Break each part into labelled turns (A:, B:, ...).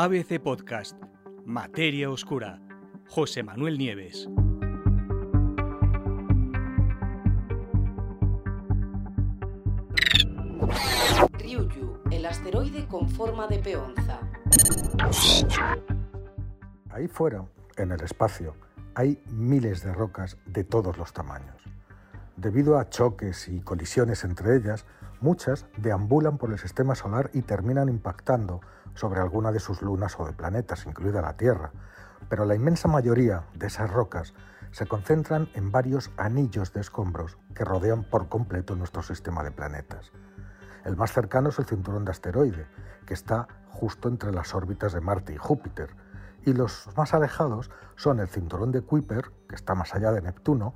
A: ABC Podcast, Materia Oscura, José Manuel Nieves.
B: Ryuyu, el asteroide con forma de peonza.
C: Ahí fuera, en el espacio, hay miles de rocas de todos los tamaños. Debido a choques y colisiones entre ellas, muchas deambulan por el sistema solar y terminan impactando sobre alguna de sus lunas o de planetas, incluida la Tierra. Pero la inmensa mayoría de esas rocas se concentran en varios anillos de escombros que rodean por completo nuestro sistema de planetas. El más cercano es el cinturón de asteroide, que está justo entre las órbitas de Marte y Júpiter, y los más alejados son el cinturón de Kuiper, que está más allá de Neptuno,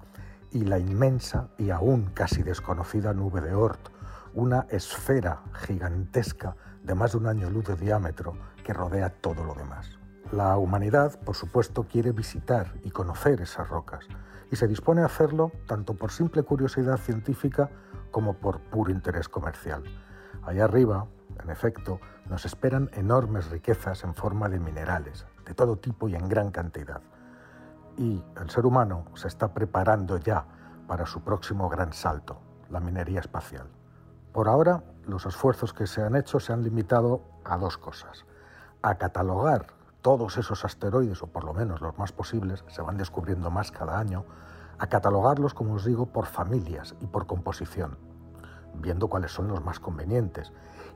C: y la inmensa y aún casi desconocida nube de Oort, una esfera gigantesca de más de un año luz de diámetro que rodea todo lo demás. La humanidad, por supuesto, quiere visitar y conocer esas rocas, y se dispone a hacerlo tanto por simple curiosidad científica como por puro interés comercial. Allá arriba, en efecto, nos esperan enormes riquezas en forma de minerales, de todo tipo y en gran cantidad. Y el ser humano se está preparando ya para su próximo gran salto, la minería espacial. Por ahora, los esfuerzos que se han hecho se han limitado a dos cosas. A catalogar todos esos asteroides, o por lo menos los más posibles, se van descubriendo más cada año, a catalogarlos, como os digo, por familias y por composición, viendo cuáles son los más convenientes,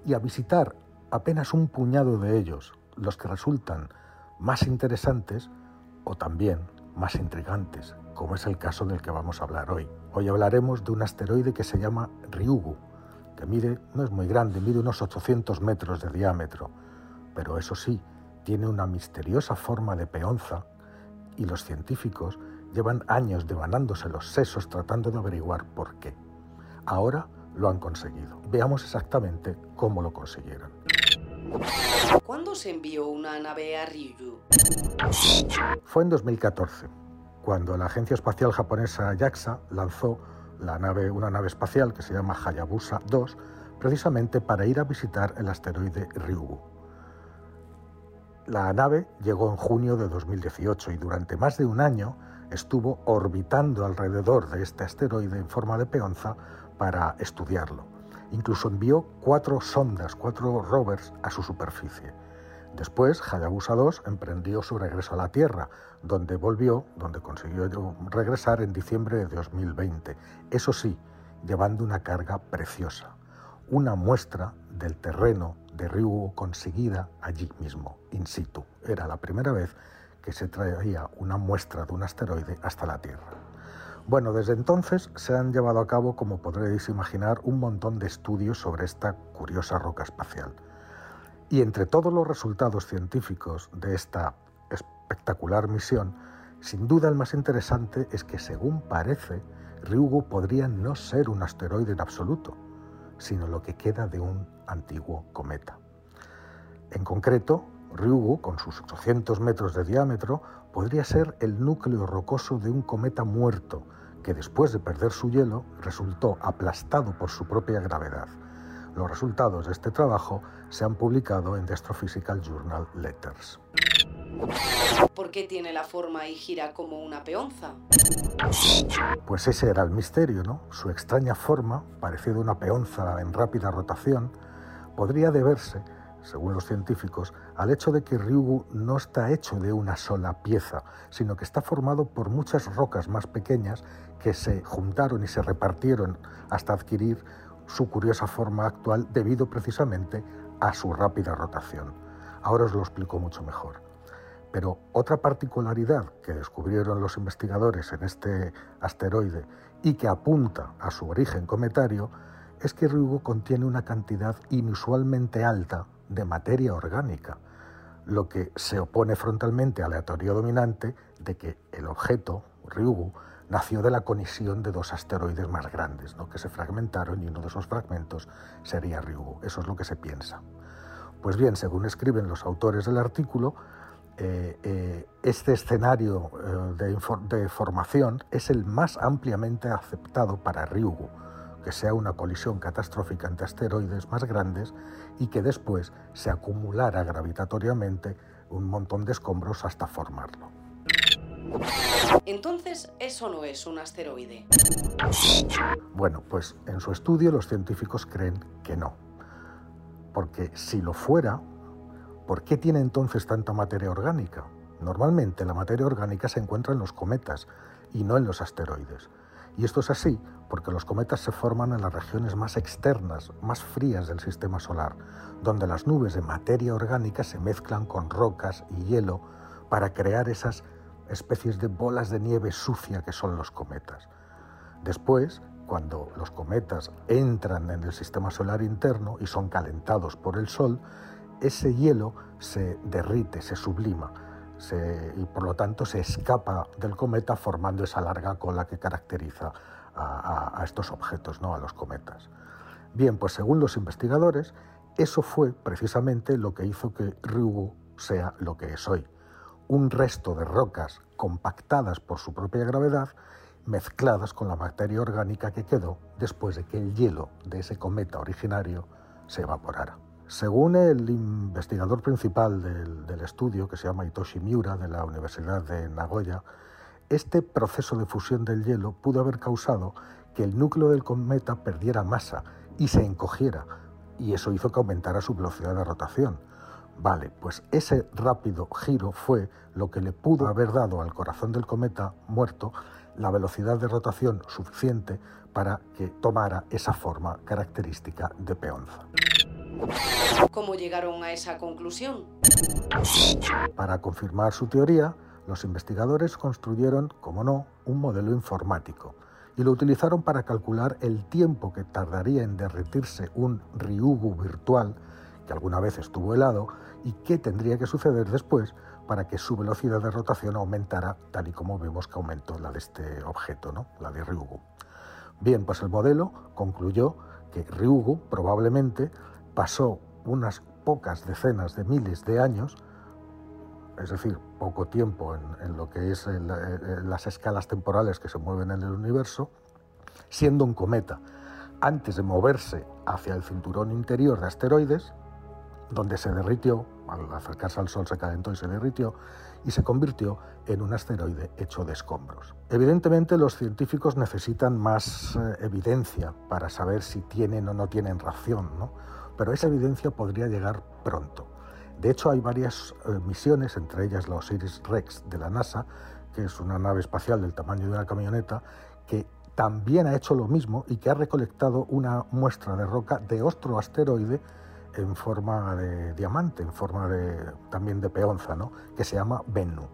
C: y a visitar apenas un puñado de ellos, los que resultan más interesantes o también más intrigantes, como es el caso del que vamos a hablar hoy. Hoy hablaremos de un asteroide que se llama Ryugu, que mide, no es muy grande, mide unos 800 metros de diámetro, pero eso sí, tiene una misteriosa forma de peonza y los científicos llevan años devanándose los sesos tratando de averiguar por qué. Ahora lo han conseguido. Veamos exactamente cómo lo consiguieron.
B: ¿Cuándo se envió una nave a Ryuyu?
C: Fue en 2014, cuando la agencia espacial japonesa JAXA lanzó la nave, una nave espacial que se llama Hayabusa 2, precisamente para ir a visitar el asteroide Ryugu. La nave llegó en junio de 2018 y durante más de un año estuvo orbitando alrededor de este asteroide en forma de peonza para estudiarlo. Incluso envió cuatro sondas, cuatro rovers a su superficie. Después, Hayabusa 2 emprendió su regreso a la Tierra, donde volvió, donde consiguió regresar en diciembre de 2020. Eso sí, llevando una carga preciosa, una muestra del terreno de Ryugu conseguida allí mismo, in situ. Era la primera vez que se traía una muestra de un asteroide hasta la Tierra. Bueno, desde entonces se han llevado a cabo, como podréis imaginar, un montón de estudios sobre esta curiosa roca espacial. Y entre todos los resultados científicos de esta espectacular misión, sin duda el más interesante es que, según parece, Ryugu podría no ser un asteroide en absoluto, sino lo que queda de un antiguo cometa. En concreto, Ryugu, con sus 800 metros de diámetro, podría ser el núcleo rocoso de un cometa muerto que después de perder su hielo resultó aplastado por su propia gravedad. Los resultados de este trabajo se han publicado en The Astrophysical Journal Letters.
B: ¿Por qué tiene la forma y gira como una peonza?
C: Pues ese era el misterio, ¿no? Su extraña forma, parecida a una peonza en rápida rotación, podría deberse, según los científicos, al hecho de que Ryugu no está hecho de una sola pieza, sino que está formado por muchas rocas más pequeñas que se juntaron y se repartieron hasta adquirir su curiosa forma actual debido precisamente a su rápida rotación. Ahora os lo explico mucho mejor. Pero otra particularidad que descubrieron los investigadores en este asteroide y que apunta a su origen cometario es que Ryugu contiene una cantidad inusualmente alta de materia orgánica, lo que se opone frontalmente a la teoría dominante de que el objeto, Ryugu, nació de la colisión de dos asteroides más grandes, ¿no? que se fragmentaron y uno de esos fragmentos sería Ryugu. Eso es lo que se piensa. Pues bien, según escriben los autores del artículo, eh, eh, este escenario eh, de, de, formación es el más ampliamente aceptado para Ryugu, que sea una colisión catastrófica entre asteroides más grandes y que después se acumulara gravitatoriamente un montón de escombros hasta formarlo.
B: Entonces, eso no es un asteroide.
C: Bueno, pues en su estudio los científicos creen que no. Porque si lo fuera, ¿por qué tiene entonces tanta materia orgánica? Normalmente la materia orgánica se encuentra en los cometas y no en los asteroides. Y esto es así porque los cometas se forman en las regiones más externas, más frías del sistema solar, donde las nubes de materia orgánica se mezclan con rocas y hielo para crear esas especies de bolas de nieve sucia que son los cometas. Después, cuando los cometas entran en el sistema solar interno y son calentados por el Sol, ese hielo se derrite, se sublima y por lo tanto se escapa del cometa formando esa larga cola que caracteriza a, estos objetos, ¿no? a los cometas. Bien, pues según los investigadores, eso fue precisamente lo que hizo que Ryugu sea lo que es hoy. Un resto de rocas compactadas por su propia gravedad, mezcladas con la materia orgánica que quedó después de que el hielo de ese cometa originario se evaporara. Según el investigador principal del, estudio, que se llama Hitoshi Miura, de la Universidad de Nagoya, este proceso de fusión del hielo pudo haber causado que el núcleo del cometa perdiera masa y se encogiera, y eso hizo que aumentara su velocidad de rotación. Vale, pues ese rápido giro fue lo que le pudo haber dado al corazón del cometa muerto la velocidad de rotación suficiente para que tomara esa forma característica de peonza.
B: ¿Cómo llegaron a esa conclusión?
C: Para confirmar su teoría, los investigadores construyeron, como no, un modelo informático y lo utilizaron para calcular el tiempo que tardaría en derretirse un Ryugu virtual que alguna vez estuvo helado y qué tendría que suceder después para que su velocidad de rotación aumentara tal y como vemos que aumentó la de este objeto, ¿no? la de Ryugu. Bien, pues el modelo concluyó que Ryugu probablemente pasó unas pocas decenas de miles de años, es decir, poco tiempo en, lo que es las escalas temporales que se mueven en el universo, siendo un cometa, antes de moverse hacia el cinturón interior de asteroides, donde se derritió, al acercarse al Sol se calentó y se derritió, y se convirtió en un asteroide hecho de escombros. Evidentemente los científicos necesitan más eh, evidencia para saber si tienen o no tienen razón, ¿no? pero esa evidencia podría llegar pronto. De hecho, hay varias eh, misiones, entre ellas la Osiris-Rex de la NASA, que es una nave espacial del tamaño de una camioneta, que también ha hecho lo mismo y que ha recolectado una muestra de roca de otro asteroide en forma de diamante, en forma de, también de peonza, ¿no? que se llama Bennu.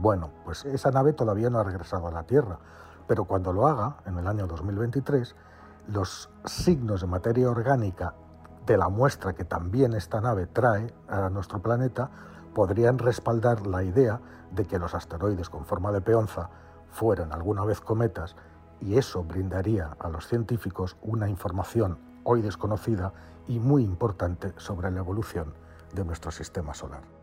C: Bueno, pues esa nave todavía no ha regresado a la Tierra, pero cuando lo haga, en el año 2023, los signos de materia orgánica de la muestra que también esta nave trae a nuestro planeta podrían respaldar la idea de que los asteroides con forma de peonza fueran alguna vez cometas y eso brindaría a los científicos una información hoy desconocida y muy importante sobre la evolución de nuestro sistema solar.